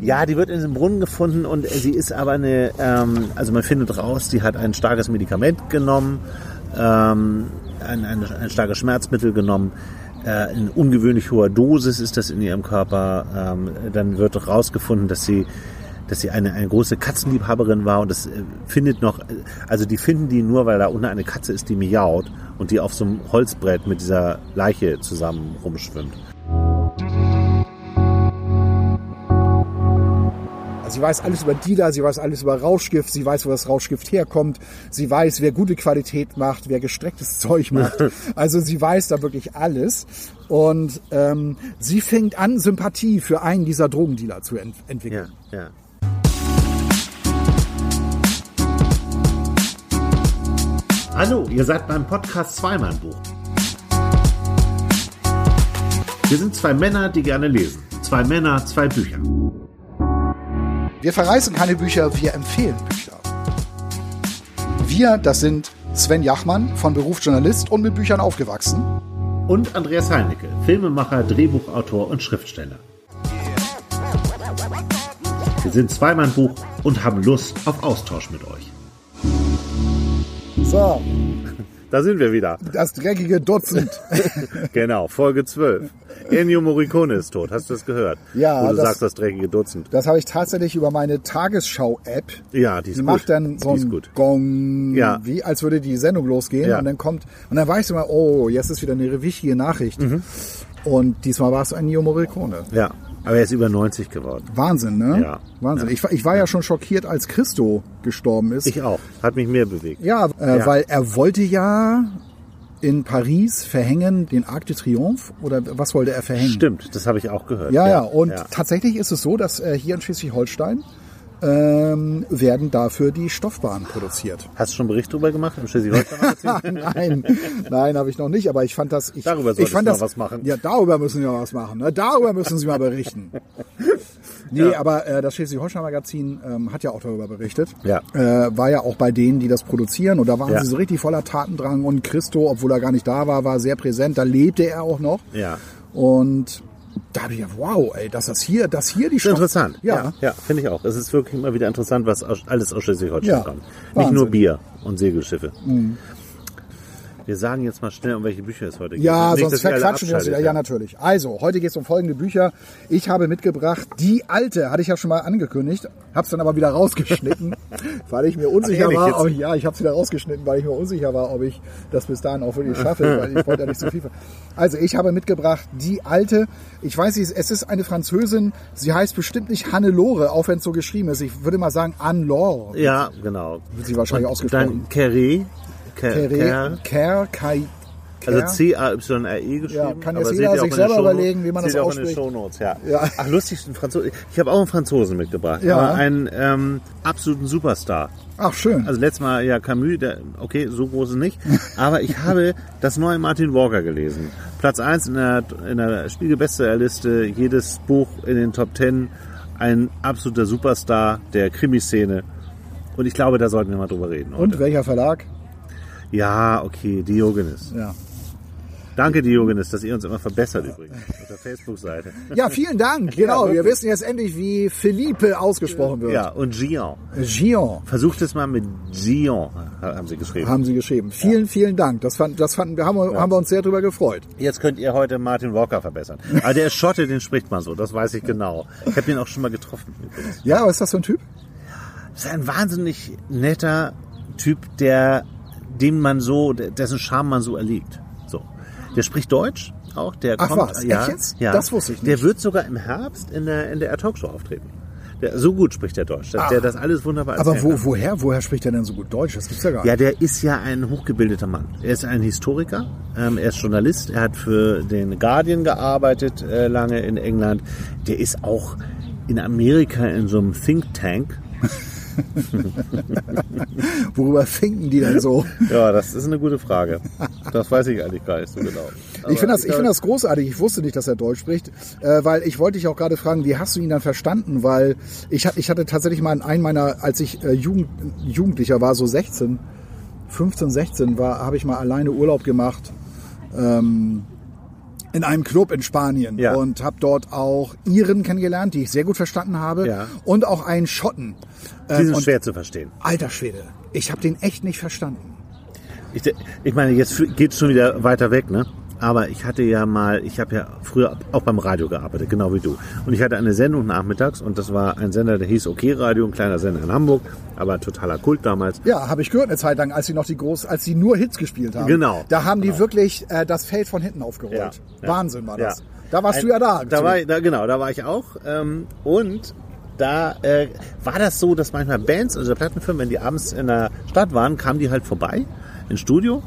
Ja, die wird in diesem Brunnen gefunden und sie ist aber eine, ähm, also man findet raus, die hat ein starkes Medikament genommen, ähm, ein, ein, ein starkes Schmerzmittel genommen. Äh, in ungewöhnlich hoher Dosis ist das in ihrem Körper. Ähm, dann wird rausgefunden, dass sie dass sie eine, eine große Katzenliebhaberin war und das äh, findet noch, also die finden die nur, weil da unten eine Katze ist, die miaut und die auf so einem Holzbrett mit dieser Leiche zusammen rumschwimmt. Sie weiß alles über Dealer, sie weiß alles über Rauschgift, sie weiß, wo das Rauschgift herkommt, sie weiß, wer gute Qualität macht, wer gestrecktes Zeug macht. Also sie weiß da wirklich alles. Und ähm, sie fängt an, Sympathie für einen dieser Drogendealer zu ent entwickeln. Ja, ja. Hallo, ihr seid beim Podcast Zweimann-Buch. Wir sind zwei Männer, die gerne lesen. Zwei Männer, zwei Bücher. Wir verreißen keine Bücher, wir empfehlen Bücher. Wir, das sind Sven Jachmann, von Beruf Journalist und mit Büchern aufgewachsen. Und Andreas Heinecke, Filmemacher, Drehbuchautor und Schriftsteller. Wir sind Zweimann-Buch und haben Lust auf Austausch mit euch. So, Da sind wir wieder. das dreckige Dutzend. Genau, Folge 12. Ennio Morricone ist tot. Hast du das gehört? Ja, Wo du das- sagst, das dreckige Dutzend. Das habe ich tatsächlich über meine Tagesschau-App. Ja, die ist Die gut. macht dann so Die ein. Gong, Ja. wie als würde die Sendung losgehen Ja. und dann kommt und dann weißt du mal, oh, jetzt ist wieder eine wichtige Nachricht. Mhm. Und diesmal war es ein Neo Morricone. Ja, aber er ist über 90 geworden. Wahnsinn, ne? Ja. Wahnsinn. Ich, war- ich war ja schon schockiert, als Christo gestorben ist. Ich auch. Hat mich mehr bewegt. ja, äh, Ja. weil er wollte ja in Paris verhängen den Arc de Triomphe oder was wollte er verhängen? Stimmt, das habe ich auch gehört. Ja, ja. Und ja. tatsächlich ist es so, dass äh, hier in Schleswig-Holstein ähm, werden dafür die Stoffbahnen produziert. Hast du schon einen Bericht drüber gemacht im Schleswig-Holstein? nein, nein, habe ich noch nicht. Aber ich fand das. Ich, Darüber ich fand das, was machen. Ja, darüber müssen wir was machen. Ne? Darüber müssen Sie mal berichten. Nee, aber äh, das Schleswig-Holstein-Magazin ähm, hat ja auch darüber berichtet. Ja. Äh, war ja auch bei denen, die das produzieren. Und da waren Ja. sie so richtig voller Tatendrang. Und Christo, obwohl er gar nicht da war, war sehr präsent. Da lebte er auch noch. ja. Und da habe ich gedacht, wow, ey, dass das hier, dass hier die Ist Stoff- interessant. Ja. ja, ja finde ich auch. Es ist wirklich immer wieder interessant, was aus, alles aus Schleswig-Holstein Ja, kommt. Nicht Wahnsinn. Mhm. nur Bier und Segelschiffe. Wir sagen jetzt mal schnell, um welche Bücher es heute geht. Ja, Nicht, sonst verquatschen wir uns wieder. Ja, natürlich. Also, heute geht es um folgende Bücher. Ich habe mitgebracht Die Alte, hatte ich ja schon mal angekündigt, hab's dann aber wieder rausgeschnitten, weil ich mir unsicher war. Ob ich, ja, ich habe es wieder rausgeschnitten, weil ich mir unsicher war, ob ich das bis dahin auch wirklich schaffe, weil ich wollte ja nicht so viel. Also, ich habe mitgebracht Die Alte. Ich weiß nicht, es ist eine Französin. Sie heißt bestimmt nicht Hannelore, auch wenn es so geschrieben ist. Ich würde mal sagen Anne-Laure. Ja, genau. Wird sie wahrscheinlich ausgesprochen. Dann Carré. Ker, Kerr, Kerr, Kai, Also. C-A-Y-R-E geschrieben. Ja, kann jetzt jeder seht sich selber überlegen, wie man seht das ihr auch in den ausspricht. Shownotes, ja. Ja. Ach, lustig, ein Franzose. Ich habe auch einen Franzosen mitgebracht. Ja. Einen ähm, absoluten Superstar. Ach, schön. Also letztes Mal ja Camus, der, okay, so groß ist nicht. Aber ich habe das neue Martin Walker gelesen. Platz 1 in der, in der Spiegel-Bestsellerliste, jedes Buch in den Top 10. Ein absoluter Superstar der Krimiszene. Und ich glaube, da sollten wir mal drüber reden. Und welcher Verlag? Ja, okay, Diogenes. Ja. Danke, Diogenes, dass ihr uns immer verbessert übrigens auf der Facebook-Seite. Ja, vielen Dank. Genau, wir wirklich. wissen jetzt endlich, wie Philippe ausgesprochen wird. Ja, und Gion. Gion Versucht es mal mit Gion, haben sie geschrieben. haben Sie geschrieben. Vielen, vielen Dank. Das, fand, das fanden wir, haben, wir- haben wir uns sehr drüber gefreut. Jetzt könnt ihr heute Martin Walker verbessern. Aber der Schotte, den spricht man so, das weiß ich genau. Ich habe ihn auch schon mal getroffen. übrigens. Ja, was ist das für ein Typ? Das ist ein wahnsinnig netter Typ, der, dem man so, dessen Charme man so erliegt. So. Der spricht Deutsch auch, der Ach kommt, was, ja, echt jetzt? ja. Das wusste ich nicht. Der wird sogar im Herbst in der, in der Talkshow auftreten. Der, so gut spricht der Deutsch, dass Ach. der das alles wunderbar Aber wo, woher, woher spricht er denn so gut Deutsch? Das gibt's ja gar nicht. Ja, der ist ja ein hochgebildeter Mann. Er ist ein Historiker, ähm, er ist Journalist, er hat für den Guardian gearbeitet äh, lange in England. Der ist auch in Amerika in so einem Think Tank. Worüber finken die denn so? Ja, das ist eine gute Frage. Das weiß ich eigentlich gar nicht so genau. Ich finde das, ich finde das großartig. Ich wusste nicht, dass er Deutsch spricht, äh, weil ich wollte dich auch gerade fragen, wie hast du ihn dann verstanden? Weil ich, ich hatte tatsächlich mal in einem meiner, als ich äh, Jugend, Jugendlicher war, so 16, 15, 16 war, habe ich mal alleine Urlaub gemacht ähm, in einem Club in Spanien Ja. und habe dort auch Iren kennengelernt, die ich sehr gut verstanden habe, Ja. und auch einen Schotten. Die sind und schwer zu verstehen. alter Schwede, ich habe den echt nicht verstanden. Ich, ich meine, jetzt geht's schon wieder weiter weg, ne? Aber ich hatte ja mal, ich habe ja früher auch beim Radio gearbeitet, genau wie du. Und ich hatte eine Sendung nachmittags und das war ein Sender, der hieß OK Radio, ein kleiner Sender in Hamburg, aber totaler Kult damals. Ja, habe ich gehört eine Zeit lang, als sie noch die groß, als sie nur Hits gespielt haben. Genau. Da haben die wirklich äh, das Feld von hinten aufgerollt. Ja, ja. Wahnsinn war das. Ja. Da warst Ein- du ja da. Da war, ich- da, genau, da war ich auch. Ähm, und da äh, war das so, dass manchmal Bands, also Plattenfirmen, wenn die abends in der Stadt waren, kamen die halt vorbei ins Studio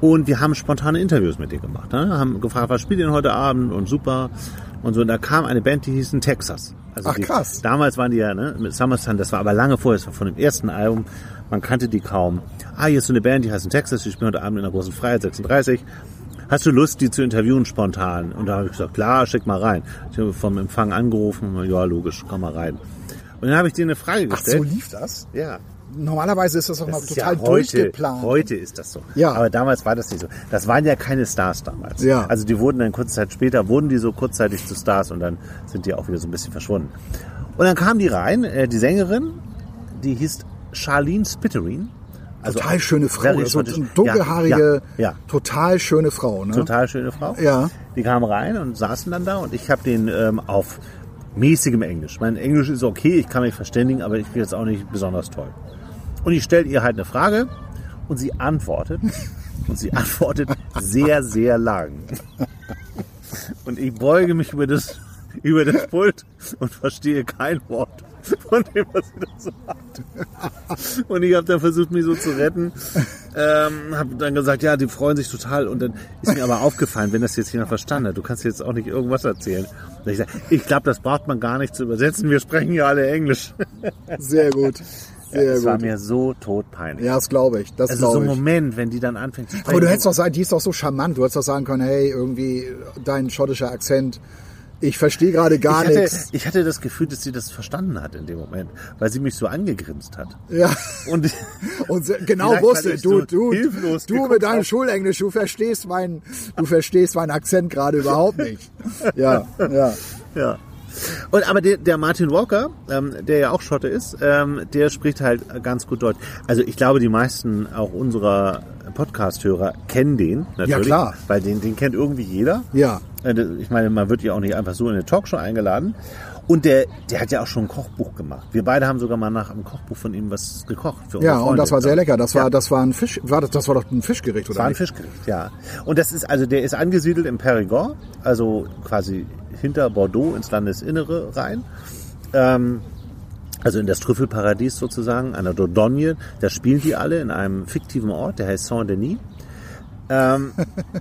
und wir haben spontane Interviews mit denen gemacht. Ne? Haben gefragt, was spielt ihr denn heute Abend und super. Und so, und da kam eine Band, die hießen Texas. Also Ach, die, krass. Damals waren die ja ne, mit Summertime, das war aber lange vorher, das war von dem ersten Album. Man kannte die kaum. Ah, hier ist so eine Band, die heißt Texas, die spielen heute Abend in der großen Freiheit 36. Hast du Lust, die zu interviewen spontan? Und da habe ich gesagt, klar, schick mal rein. Ich habe vom Empfang angerufen, ja, logisch, komm mal rein. Und dann habe ich dir eine Frage Ach, so gestellt. lief das? ja. Normalerweise ist das doch mal total ja heute, durchgeplant. heute ist das so. Ja. Aber damals war das nicht so. Das waren ja keine Stars damals. Ja. Also die wurden dann kurze Zeit später, wurden die so kurzzeitig zu Stars und dann sind die auch wieder so ein bisschen verschwunden. Und dann kam die rein, äh, die Sängerin, die hieß Charlene Spitterin. Also total schöne Frau. very So Scottish. eine dunkelhaarige, Ja, ja, total schöne Frau. Ne? total schöne Frau. Ja. Die kam rein und saßen dann da und ich habe den ähm, auf mäßigem Englisch. Mein Englisch ist okay, ich kann mich verständigen, aber ich bin jetzt auch nicht besonders toll. Und ich stelle ihr halt eine Frage und sie antwortet. Und sie antwortet sehr, sehr lang. Und ich beuge mich über das, über das Pult und verstehe kein Wort von dem, was sie da sagt. Und ich habe dann versucht, mich so zu retten. Ähm, habe dann gesagt, ja, die freuen sich total. Und dann ist mir aber aufgefallen, wenn das jetzt jemand verstanden hat, du kannst jetzt auch nicht irgendwas erzählen. Und ich sage, ich glaube, das braucht man gar nicht zu übersetzen. Wir sprechen ja alle Englisch. Sehr gut. Sehr Das war gut. mir so todpeinlich. Ja, das glaube ich. Das also so glaube ein. Moment, wenn die dann anfängt zu sprechen. Aber du hättest doch sagen, die ist doch so charmant. Du hättest doch sagen können, hey, irgendwie dein schottischer Akzent. Ich verstehe gerade gar ich hatte, nichts. ich hatte das Gefühl, dass sie das verstanden hat in dem Moment, weil sie mich so angegrinst hat. Ja. Und Und genau wusste, du, so du, du mit deinem. Schulenglisch, du verstehst meinen, du verstehst meinen Akzent gerade überhaupt nicht. Ja, ja. Ja. Und aber der, der Martin Walker, ähm, der ja auch Schotte ist, ähm, der spricht halt ganz gut Deutsch. Also ich glaube, die meisten auch unserer Podcast-Hörer kennen den natürlich, klar. weil den, den kennt irgendwie jeder. Ja. Äh, Ich meine, man wird ja auch nicht einfach so in eine Talkshow eingeladen. Und der, der hat ja auch schon ein Kochbuch gemacht. Wir beide haben sogar mal nach einem Kochbuch von ihm was gekocht. Für Ja, und das war sehr lecker. Das war, Ja. das war ein Fisch, war das, das war doch ein Fischgericht, oder Das war ein nicht? Fischgericht, ja. Und das ist, also der ist angesiedelt im Périgord, also quasi hinter Bordeaux ins Landesinnere rein. Ähm, also in das Trüffelparadies sozusagen, an der Dordogne. Da spielen die alle in einem fiktiven Ort, der heißt Saint-Denis. Ähm,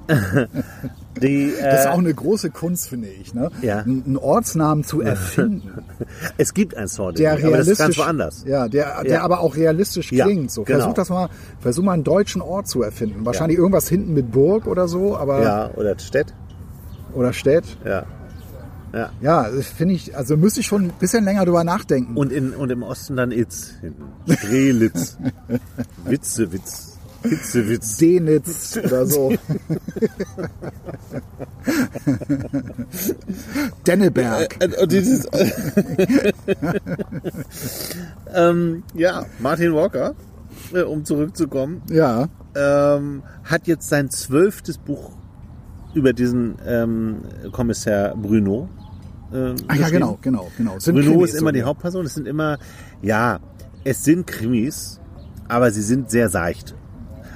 die, äh, Das ist auch eine große Kunst, finde ich, ne? Ja. Einen einen Ortsnamen zu erfinden, es gibt ein Saint-Denis, der aber das ist realistisch, ganz woanders. ja, der, der Ja. aber auch realistisch Ja, klingt. So, genau. versuch das mal, versuch mal einen deutschen Ort zu erfinden. Wahrscheinlich irgendwas hinten mit Burg oder so, aber, Ja, oder Städt. oder Städt. Ja. Ja, das finde ich, also müsste ich schon ein bisschen länger drüber nachdenken. Und, in, und im Osten dann Itz hinten. Strelitz. Witzewitz. Hitzewitz. Denitz oder so. Denneberg. Äh, dieses, ähm, ja, Martin Walker, äh, um zurückzukommen, Ja, ähm, hat jetzt sein zwölftes Buch über diesen ähm, Kommissar Bruno. Ähm, Ach ja, genau, genau, genau. Sind Bruno Krimis ist immer so. die Hauptperson. Es sind immer, ja, es sind Krimis, aber sie sind sehr seicht.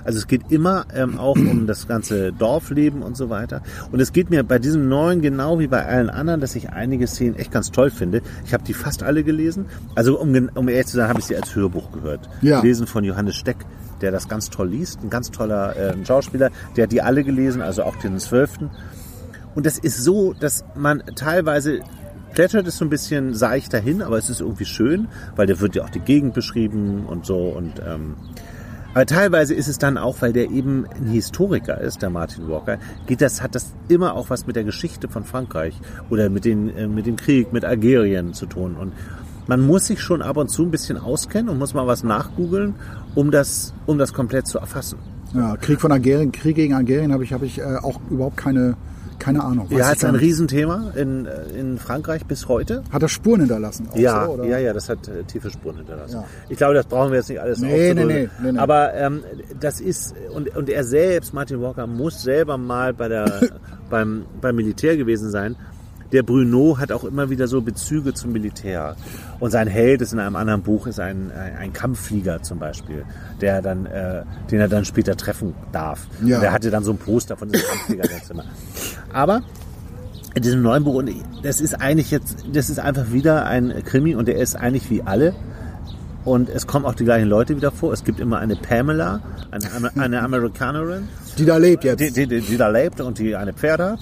Also es geht immer ähm, auch um das ganze Dorfleben und so weiter. Und es geht mir bei diesem neuen genau wie bei allen anderen, dass ich einige Szenen echt ganz toll finde. Ich habe die fast alle gelesen. Also um, um ehrlich zu sein, habe ich sie als Hörbuch gehört. Ja. Gelesen von Johannes Steck, der das ganz toll liest. Ein ganz toller äh, Schauspieler. Der hat die alle gelesen, also auch den zwölften. Und das ist so, dass man teilweise plätschert es so ein bisschen seicht dahin, aber es ist irgendwie schön, weil da wird ja auch die Gegend beschrieben und so und ähm, aber teilweise ist es dann auch, weil der eben ein Historiker ist, der Martin Walker, geht das, hat das immer auch was mit der Geschichte von Frankreich oder mit, den, äh, mit dem Krieg, mit Algerien zu tun. Und man muss sich schon ab und zu ein bisschen auskennen und muss mal was nachgoogeln, um das, um das komplett zu erfassen. Ja, Krieg von Algerien, Krieg gegen Algerien habe ich, habe ich äh, auch überhaupt keine, keine Ahnung. Ja, ist ein. Riesenthema in, in Frankreich bis heute. Hat er Spuren hinterlassen? Auch Ja, so, ja, ja, das hat äh, tiefe Spuren hinterlassen. Ja. Ich glaube, das brauchen wir jetzt nicht alles Nee, nee, nee, nee, nee. Aber ähm, das ist, und, und er selbst, Martin Walker, muss selber mal bei der, beim, beim Militär gewesen sein. Der Bruno hat auch immer wieder so Bezüge zum Militär. Und sein Held ist in einem anderen Buch ist ein, ein, ein Kampfflieger zum Beispiel, der dann, äh, den er dann später treffen darf. Ja. Und er hatte dann so ein Poster von diesem Kampfflieger im Zimmer. Aber in diesem neuen Buch, und das ist eigentlich jetzt, das ist einfach wieder ein Krimi und der ist eigentlich wie alle. Und es kommen auch die gleichen Leute wieder vor. Es gibt immer eine Pamela, eine, eine Amerikanerin, Die da lebt jetzt. die, die, die, die da lebt und die eine Pferd hat.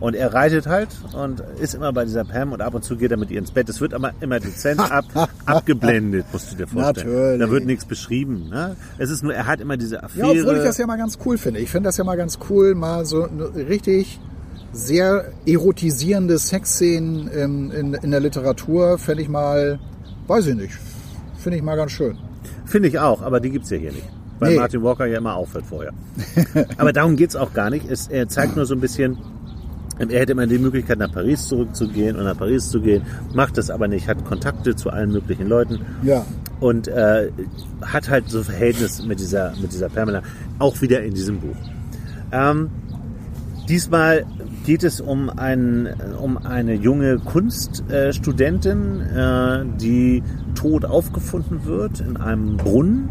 Und er reitet halt und ist immer bei dieser Pam und ab und zu geht er mit ihr ins Bett. Es wird aber immer dezent ab, abgeblendet, musst du dir vorstellen. Natürlich. Da wird nichts beschrieben. Ne? Es ist nur, er hat immer diese Ja, Affäre. obwohl ich das ja mal ganz cool finde. Ich finde das ja mal ganz cool, mal so richtig sehr erotisierende Sexszenen in, in, in der Literatur, fände ich mal, weiß ich nicht, finde ich mal ganz schön. Finde ich auch, aber die gibt's ja hier nicht. Weil Nee. Martin Walker ja immer aufhört vorher. aber darum geht's auch gar nicht. Es, er zeigt nur so ein bisschen, er hätte immer die Möglichkeit, nach Paris zurückzugehen und nach Paris zu gehen, macht das aber nicht, hat Kontakte zu allen möglichen Leuten Ja. und äh, hat halt so Verhältnis mit dieser, mit dieser Pamela, auch wieder in diesem Buch. Ähm, diesmal geht es um, ein, um eine junge Kunststudentin, äh, die tot aufgefunden wird in einem Brunnen,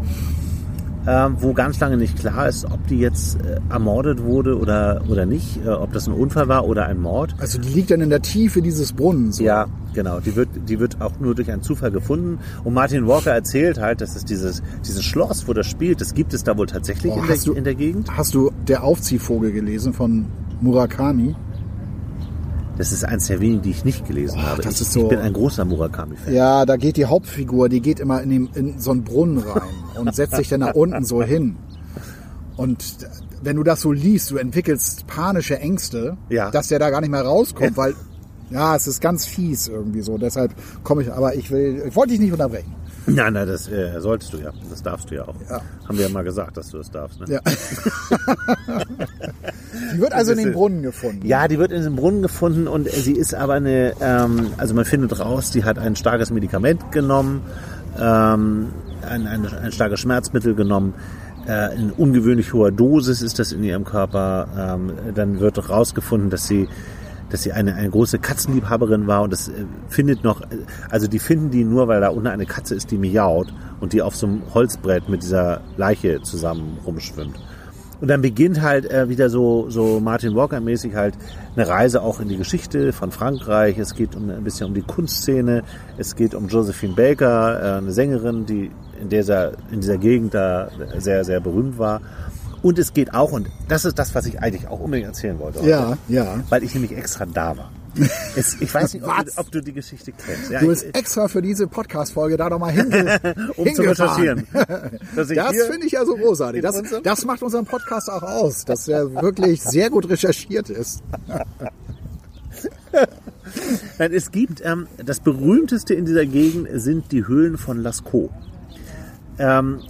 äh, wo ganz lange nicht klar ist, ob die jetzt äh, ermordet wurde oder, oder nicht, äh, ob das ein Unfall war oder ein Mord. Also die liegt dann in der Tiefe dieses Brunnens. oder? Ja, genau. Die wird, die wird auch nur durch einen Zufall gefunden. Und Martin Walker erzählt halt, dass es dieses, dieses Schloss, wo das spielt, das gibt es da wohl tatsächlich Oh, in, der, du- in der Gegend. Hast du Der Aufziehvogel gelesen von Murakami? Das ist eins der wenigen, die ich nicht gelesen habe. das ich, ist so- ich bin ein großer Murakami-Fan. Ja, da geht die Hauptfigur, die geht immer in, den, in so einen Brunnen rein und setzt sich dann da unten so hin. Und wenn du das so liest, du entwickelst panische Ängste, Ja. dass der da gar nicht mehr rauskommt, weil ja, es ist ganz fies irgendwie so. Deshalb komme ich, aber ich will, ich wollte dich nicht unterbrechen. Nein, nein, das äh, solltest du ja. Das darfst du ja auch. Ja. Haben wir ja mal gesagt, dass du das darfst. Ne? Ja. die wird also in den Brunnen gefunden. Ja, die wird in diesem Brunnen gefunden und sie ist aber eine, ähm, also man findet raus, die hat ein starkes Medikament genommen, ähm, ein, ein, ein starkes Schmerzmittel genommen. Äh, in ungewöhnlich hoher Dosis ist das in ihrem Körper. Ähm, dann wird rausgefunden, dass sie dass sie eine, eine große Katzenliebhaberin war und das äh, findet noch, äh, also die finden die nur, weil da unten eine Katze ist, die miaut und die auf so einem Holzbrett mit dieser Leiche zusammen rumschwimmt. Und dann beginnt halt äh, wieder so, so Martin Walker-mäßig halt eine Reise auch in die Geschichte von Frankreich. Es geht um, ein bisschen um die Kunstszene. Es geht um Josephine Baker, äh, eine Sängerin, die in dieser, in dieser Gegend da sehr, sehr berühmt war. Und es geht auch, und das ist das, was ich eigentlich auch unbedingt erzählen wollte. heute, Ja, ja. Weil ich nämlich extra da war. Es, ich weiß nicht, ob du, ob du die Geschichte kennst. Ja, Du bist ich, extra für diese Podcast-Folge da nochmal hinge um zu hingefahren. recherchieren. Dass ich Das finde ich ja so großartig. Das, das macht unseren Podcast auch aus, dass er wirklich sehr gut recherchiert ist. Nein, es gibt, ähm, das berühmteste in dieser Gegend sind die Höhlen von Lascaux. Ähm,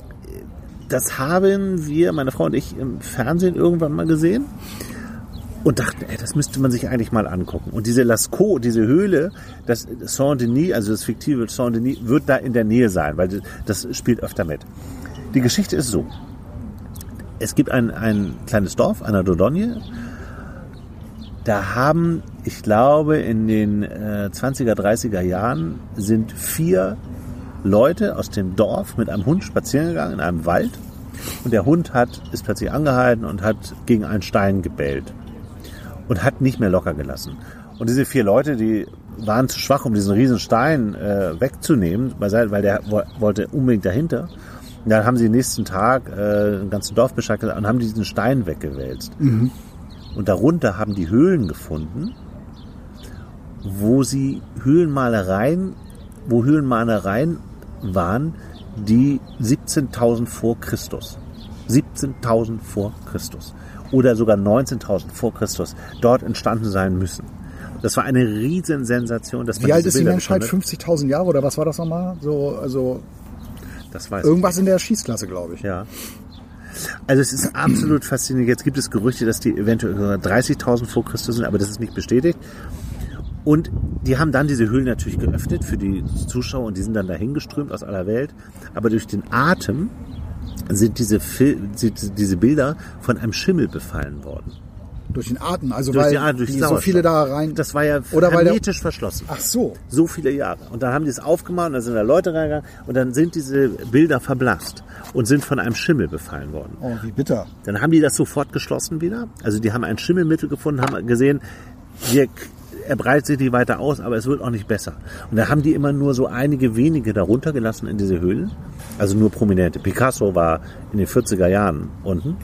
das haben wir, meine Frau und ich, im Fernsehen irgendwann mal gesehen und dachten, ey, das müsste man sich eigentlich mal angucken. Und diese Lascaux, diese Höhle, das Saint-Denis, also das fiktive Saint-Denis, wird da in der Nähe sein, weil das spielt öfter mit. Die Geschichte ist so. Es gibt ein, ein kleines Dorf, einer Dordogne, da haben, ich glaube, in den äh, 20er, 30er Jahren sind vier Leute aus dem Dorf mit einem Hund spazieren gegangen in einem Wald. Und der Hund hat, ist plötzlich angehalten und hat gegen einen Stein gebellt. Und hat nicht mehr locker gelassen. Und diese vier Leute, die waren zu schwach, um diesen riesen Stein äh, wegzunehmen, weil, der wo- wollte unbedingt dahinter. Und dann haben sie den nächsten Tag äh, ein ganzes Dorf Bescheid gesagt und haben diesen Stein weggewälzt. Und darunter haben die Höhlen gefunden, wo sie Höhlenmalereien, wo Höhlenmalereien waren, die 17.000 vor Christus, 17.000 vor Christus oder sogar 19.000 vor Christus dort entstanden sein müssen. Das war eine Riesensensation. Dass Wie alt ist die Menschheit? bekommen 50.000 Jahre oder was war das nochmal? So, also. Das weiß ich. irgendwas in der Schießklasse, glaube ich. Ja. Also es ist absolut faszinierend. Jetzt gibt es Gerüchte, dass die eventuell sogar 30.000 vor Christus sind, aber das ist nicht bestätigt. Und die haben dann diese Höhlen natürlich geöffnet für die Zuschauer und die sind dann dahin geströmt aus aller Welt. Aber durch den Atem sind diese, Fil sind diese Bilder von einem Schimmel befallen worden. Durch den Atem, also Durch weil den Atem, durch die so viele da rein. Das war ja Oder hermetisch verschlossen. Ach so. So viele Jahre. Und dann haben die es aufgemacht und dann sind da Leute reingegangen und dann sind diese Bilder verblasst und sind von einem Schimmel befallen worden. Oh, wie bitter. Dann haben die das sofort geschlossen wieder. Also die haben ein Schimmelmittel gefunden, haben gesehen, wir, er breitet sich nicht weiter aus, aber es wird auch nicht besser. Und da haben die immer nur so einige wenige darunter gelassen in diese Höhlen. Also nur Prominente. Picasso war in den 40er Jahren unten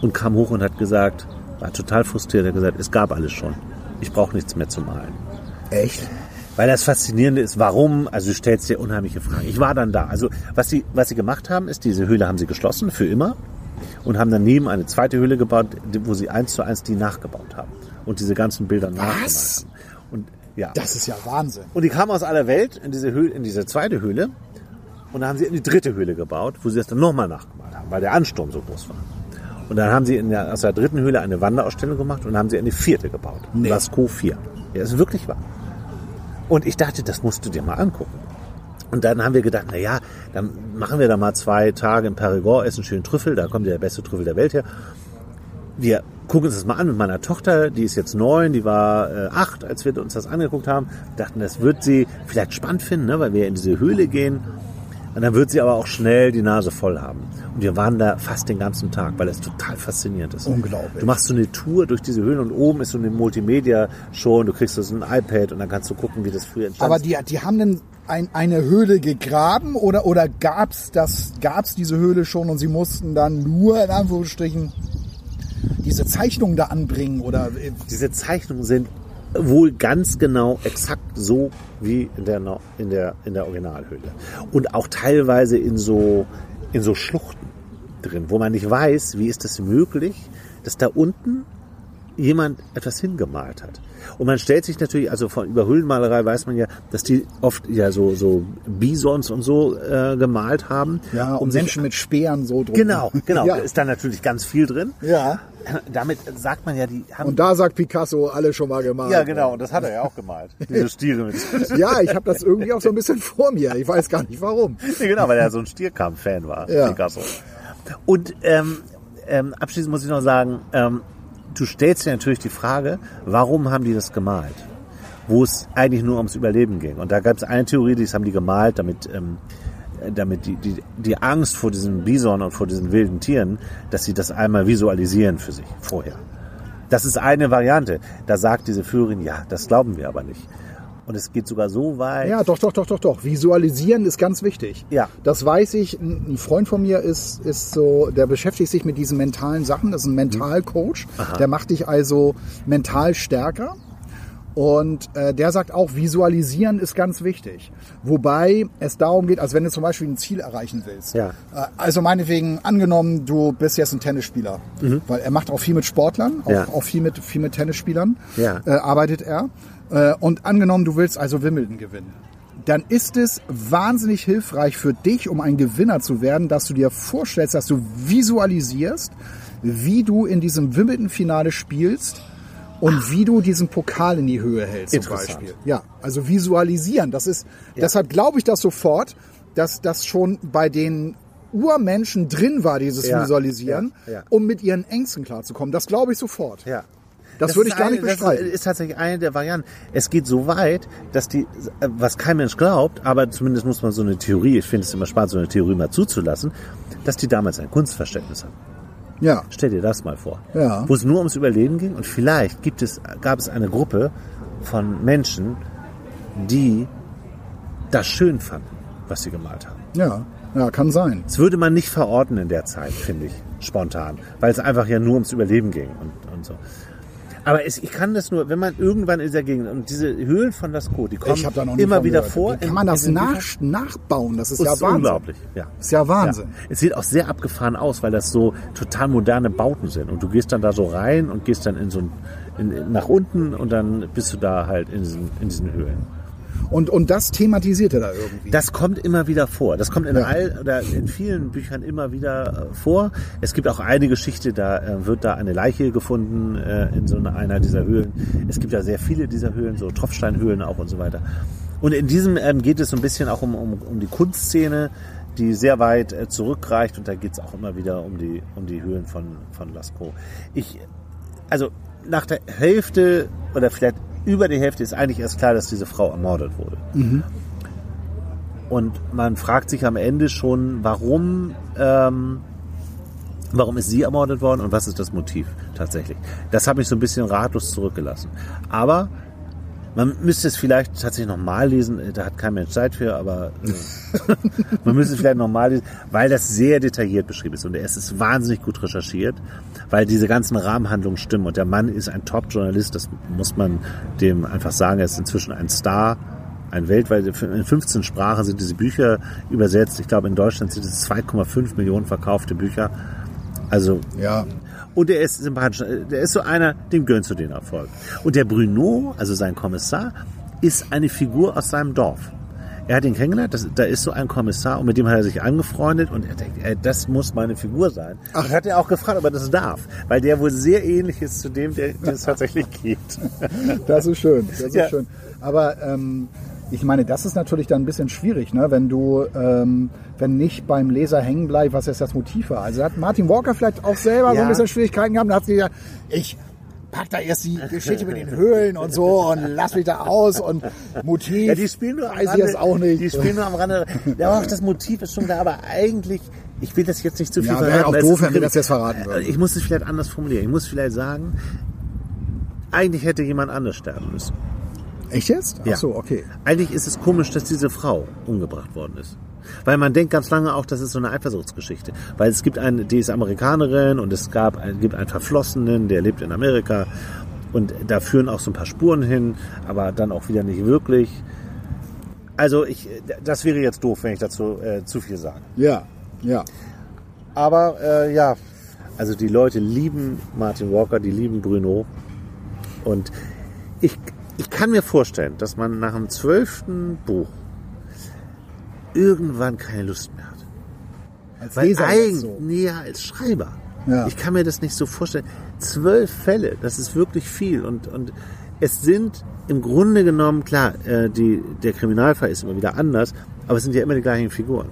und kam hoch und hat gesagt, war total frustriert, er hat gesagt, es gab alles schon. Ich brauche nichts mehr zu malen. Echt? Weil das Faszinierende ist, warum, also du stellst dir unheimliche Fragen. Ich war dann da. Also was sie, was sie gemacht haben, ist, diese Höhle haben sie geschlossen für immer und haben daneben eine zweite Höhle gebaut, wo sie eins zu eins die nachgebaut haben und diese ganzen Bilder nachgemalt haben. Und ja. Das ist ja Wahnsinn. Und die kamen aus aller Welt in diese Höhle, in diese zweite Höhle und dann haben sie in die dritte Höhle gebaut, wo sie das dann nochmal nachgemalt haben, weil der Ansturm so groß war. Und dann haben sie in der, aus der dritten Höhle eine Wanderausstellung gemacht und haben sie eine vierte gebaut. Nee. Lascaux 4. Ja, ist wirklich wahr. Und ich dachte, das musst du dir mal angucken. Und dann haben wir gedacht, na ja, dann machen wir da mal zwei Tage in Perigord, essen schön Trüffel, da kommt ja der beste Trüffel der Welt her. Wir gucken uns das mal an mit meiner Tochter, die ist jetzt neun, die war äh, acht, als wir uns das angeguckt haben. Dachten, das wird sie vielleicht spannend finden, ne, weil wir in diese Höhle gehen. Und dann wird sie aber auch schnell die Nase voll haben. Und wir waren da fast den ganzen Tag, weil es total faszinierend ist. Unglaublich. Du machst so eine Tour durch diese Höhlen und oben ist so eine Multimedia-Show und du kriegst so ein iPad und dann kannst du gucken, wie das früher entstanden Aber die, die haben denn ein, eine Höhle gegraben oder, oder gab's das, gab's diese Höhle schon und sie mussten dann nur in Anführungsstrichen diese Zeichnung da anbringen oder äh, Diese Zeichnungen sind wohl ganz genau exakt so wie in der, in der, in der Originalhöhle. Und auch teilweise in so, in so Schluchten drin, wo man nicht weiß, wie ist das möglich, dass da unten jemand etwas hingemalt hat. Und man stellt sich natürlich, also von über Höhlenmalerei weiß man ja, dass die oft ja so, so Bisons und so äh, gemalt haben. ja, um und sich Menschen mit Speeren so drum. Genau, genau. Ja. Da ist da natürlich ganz viel drin. ja. Damit sagt man ja, die haben Und da sagt Picasso, alle schon mal gemalt. ja, genau, und das hat er ja auch gemalt. Diese Stiere mit. Ja, ich habe das irgendwie auch so ein bisschen vor mir. Ich weiß gar nicht warum. ja, genau, weil er so ein Stierkampf-Fan war, Ja. Picasso. Und ähm, ähm, abschließend muss ich noch sagen, ähm, du stellst dir natürlich die Frage, warum haben die das gemalt? Wo es eigentlich nur ums Überleben ging. Und da gab es eine Theorie, die haben die gemalt, damit, ähm, damit die, die, die Angst vor diesen Bison und vor diesen wilden Tieren, dass sie das einmal visualisieren für sich vorher. Das ist eine Variante. Da sagt diese Führerin, ja, das glauben wir aber nicht. Und es geht sogar so weit. Ja, doch, doch, doch, doch, doch. Visualisieren ist ganz wichtig. Ja. Das weiß ich. Ein Freund von mir ist, ist so, der beschäftigt sich mit diesen mentalen Sachen. Das ist ein Mentalcoach. Der macht dich also mental stärker. Und äh, der sagt auch, visualisieren ist ganz wichtig. Wobei es darum geht, als wenn du zum Beispiel ein Ziel erreichen willst. Ja. Äh, also meinetwegen, angenommen, du bist jetzt ein Tennisspieler. Weil er macht auch viel mit Sportlern, auch, Mhm. Ja. auch viel mit, viel mit Tennisspielern Ja. äh, arbeitet er. Äh, und angenommen, du willst also Wimbledon gewinnen. Dann ist es wahnsinnig hilfreich für dich, um ein Gewinner zu werden, dass du dir vorstellst, dass du visualisierst, wie du in diesem Wimbledon-Finale spielst und wie du diesen Pokal in die Höhe hältst zum. Beispiel. Ja, also visualisieren. Das ist, deshalb glaube ich das sofort, dass das schon bei den Urmenschen drin war, dieses Ja, Visualisieren, ja, ja. um mit ihren Ängsten klarzukommen. Das glaube ich sofort. Ja. Das würde ist ich gar nicht eine- bestreiten. Das ist tatsächlich eine der Varianten. Es geht so weit, dass die, was kein Mensch glaubt, aber zumindest muss man so eine Theorie, ich finde es immer spannend, so eine Theorie mal zuzulassen, dass die damals ein Kunstverständnis hatten. Ja. Stell dir das mal vor. Ja. Wo es nur ums Überleben ging und vielleicht gibt es, gab es eine Gruppe von Menschen, die das schön fanden, was sie gemalt haben. Ja, ja, kann sein. Das würde man nicht verorten in der Zeit, finde ich, spontan, weil es einfach ja nur ums Überleben ging und, und so. Aber es, ich kann das nur, wenn man irgendwann in dieser Gegend, und diese Höhlen von Lascaux, die kommen Ich habe da noch nie immer wieder gehört. vor. Wie kann man das nach, nachbauen? Das ist ja ist Wahnsinn. unglaublich. Ja. Ist ja Wahnsinn. Ja. Es sieht auch sehr abgefahren aus, weil das so total moderne Bauten sind. Und du gehst dann da so rein und gehst dann in so ein, in, nach unten und dann bist du da halt in diesen, in diesen Höhlen. Und, und das thematisiert er da irgendwie. Das kommt immer wieder vor. Das kommt in Ja. all oder in vielen Büchern immer wieder äh, vor. Es gibt auch eine Geschichte, da äh, wird da eine Leiche gefunden äh, in so einer, einer dieser Höhlen. Es gibt ja sehr viele dieser Höhlen, so Tropfsteinhöhlen auch und so weiter. Und in diesem ähm, geht es so ein bisschen auch um, um, um die Kunstszene, die sehr weit äh, zurückreicht und da geht es auch immer wieder um die, um die Höhlen von, von Lascaux. Ich, also nach der Hälfte oder vielleicht über die Hälfte ist eigentlich erst klar, dass diese Frau ermordet wurde. Und man fragt sich am Ende schon, warum, ähm, warum ist sie ermordet worden und was ist das Motiv tatsächlich. Das hat mich so ein bisschen ratlos zurückgelassen. Aber man müsste es vielleicht tatsächlich nochmal lesen, da hat kein Mensch Zeit für, aber äh, man müsste es vielleicht nochmal lesen, weil das sehr detailliert beschrieben ist und es ist wahnsinnig gut recherchiert, weil diese ganzen Rahmenhandlungen stimmen und der Mann ist ein Top-Journalist, das muss man dem einfach sagen, er ist inzwischen ein Star, ein weltweit, in 15 Sprachen sind diese Bücher übersetzt, ich glaube in Deutschland sind es 2,5 Millionen verkaufte Bücher, also Ja. Und er ist sympathisch. Der ist so einer, dem gönnst du den Erfolg. Und der Bruno, also sein Kommissar, ist eine Figur aus seinem Dorf. Er hat ihn kennengelernt, das, da ist so ein Kommissar und mit dem hat er sich angefreundet und er denkt, ey, das muss meine Figur sein. Ach. Und hat er auch gefragt, ob er das darf, weil der wohl sehr ähnlich ist zu dem, der der es tatsächlich gibt. Das ist schön. Das ist Ja. schön. Aber ähm, ich meine, das ist natürlich dann ein bisschen schwierig, ne? wenn du, ähm, wenn nicht beim Leser hängen bleibt, was jetzt das Motiv war. Also hat Martin Walker vielleicht auch selber so Ja. ein bisschen Schwierigkeiten gehabt. Da hat sie gesagt, ich pack da erst die Geschichte mit den Höhlen und so und lass mich da aus und Motiv. Ja, die spielen nur am Rande. jetzt auch nicht. Die spielen nur am Rande. Ja, auch das Motiv ist schon da, aber eigentlich, ich will das jetzt nicht zu viel Ja, wäre verraten. auch weil es doof, wenn wir das jetzt verraten würden. Ich muss es vielleicht anders formulieren. Ich muss vielleicht sagen, eigentlich hätte jemand anders sterben müssen. Echt jetzt? Ach Ja. so, okay. Eigentlich ist es komisch, dass diese Frau umgebracht worden ist. Weil man denkt ganz lange auch, das ist so eine Eifersuchtsgeschichte. Weil es gibt eine, die ist Amerikanerin und es gab, gibt einen Verflossenen, der lebt in Amerika. Und da führen auch so ein paar Spuren hin, aber dann auch wieder nicht wirklich. Also ich, das wäre jetzt doof, wenn ich dazu äh, zu viel sage. Ja, ja. Aber äh, ja, also die Leute lieben Martin Walker, die lieben Bruno. Und ich, ich kann mir vorstellen, dass man nach dem zwölften Buch irgendwann keine Lust mehr hat. Als Weil Leser eigentlich, jetzt so. nee, als Schreiber. Ja. Ich kann mir das nicht so vorstellen. Zwölf Fälle, das ist wirklich viel. Und, und es sind im Grunde genommen, klar, äh, die, der Kriminalfall ist immer wieder anders, aber es sind ja immer die gleichen Figuren.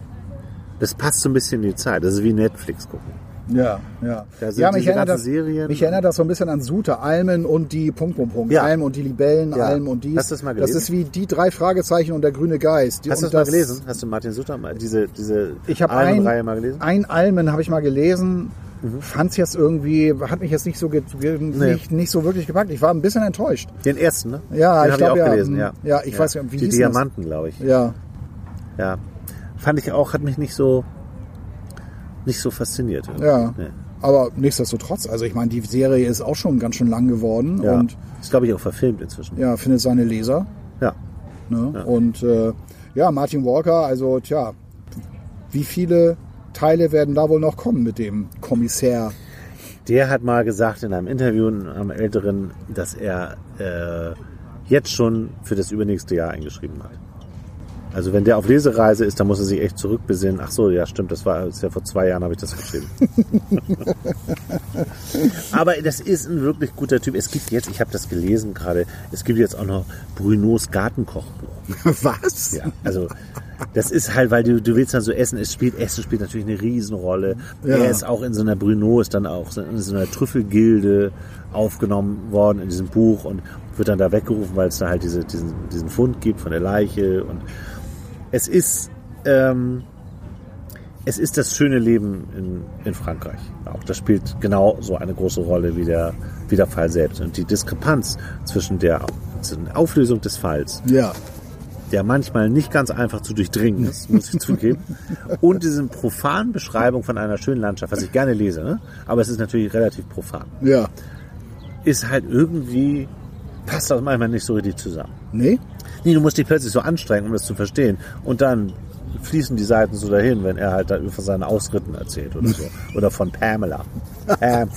Das passt so ein bisschen in die Zeit. Das ist wie Netflix gucken. Ja, ja. Da sind ja, mich erinnert, das, Serien. mich erinnert das so ein bisschen an Sute, Almen und die Punkt, Punkt, Punkt. Ja. Almen und die Libellen, Ja. Almen und dies. Hast du das mal Das gelesen? ist wie die drei Fragezeichen und der grüne Geist. Die, Hast du und das mal gelesen? Hast du Martin Sutter mal diese, diese Ich habe ein, Reihe mal gelesen? Mhm. ein Almen habe ich mal gelesen. Fand's jetzt irgendwie, hat mich jetzt nicht so, Nee. nicht, nicht so wirklich gepackt. Ich war ein bisschen enttäuscht. Den ersten, ne? Ja, Den ich hab glaub, ich auch ja. gelesen, Hm. ja. Ja, ich weiß nicht, wie Die das? Diamanten, glaube ich. Ja, Ja. Fand ich auch, hat mich nicht so, nicht so fasziniert. ja. Nee. Aber nichtsdestotrotz, also ich meine, die Serie ist auch schon ganz schön lang geworden Ja. und ist, glaube ich, auch verfilmt inzwischen. ja, findet seine Leser. Ja. Ne? Und äh, ja, Martin Walker, also tja, wie viele Teile werden da wohl noch kommen mit dem Kommissär? Der hat mal gesagt in einem Interview am Älteren, dass er äh, jetzt schon für das übernächste Jahr eingeschrieben hat. Also wenn der auf Lesereise ist, dann muss er sich echt zurückbesinnen. Ach so, ja stimmt, das war das ja vor zwei Jahren habe ich das geschrieben. Aber das ist ein wirklich guter Typ. Es gibt jetzt, ich habe das gelesen gerade, es gibt jetzt auch noch Brunos Gartenkochbuch. Was? Ja, also das ist halt, weil du, du willst dann so essen, es spielt, Essen spielt natürlich eine Riesenrolle. Ja. Er ist auch in so einer Bruno, ist dann auch in so einer Trüffelgilde aufgenommen worden in diesem Buch und wird dann da weggerufen, weil es da halt diese, diesen, diesen Fund gibt von der Leiche und es ist, ähm, es ist das schöne Leben in, in Frankreich. Auch das spielt genau so eine große Rolle wie der, wie der Fall selbst. Und die Diskrepanz zwischen der, zwischen der Auflösung des Falls Ja. der manchmal nicht ganz einfach zu durchdringen ist, muss ich zugeben. Und diese profanen Beschreibung von einer schönen Landschaft, was ich gerne lese, ne? aber es ist natürlich relativ profan, Ja. ist halt irgendwie, passt das manchmal nicht so richtig zusammen. Nee? Nee, du musst dich plötzlich so anstrengen, um das zu verstehen. Und dann fließen die Seiten so dahin, wenn er halt da über seine Ausritten erzählt oder so. Oder von Pamela. Pam.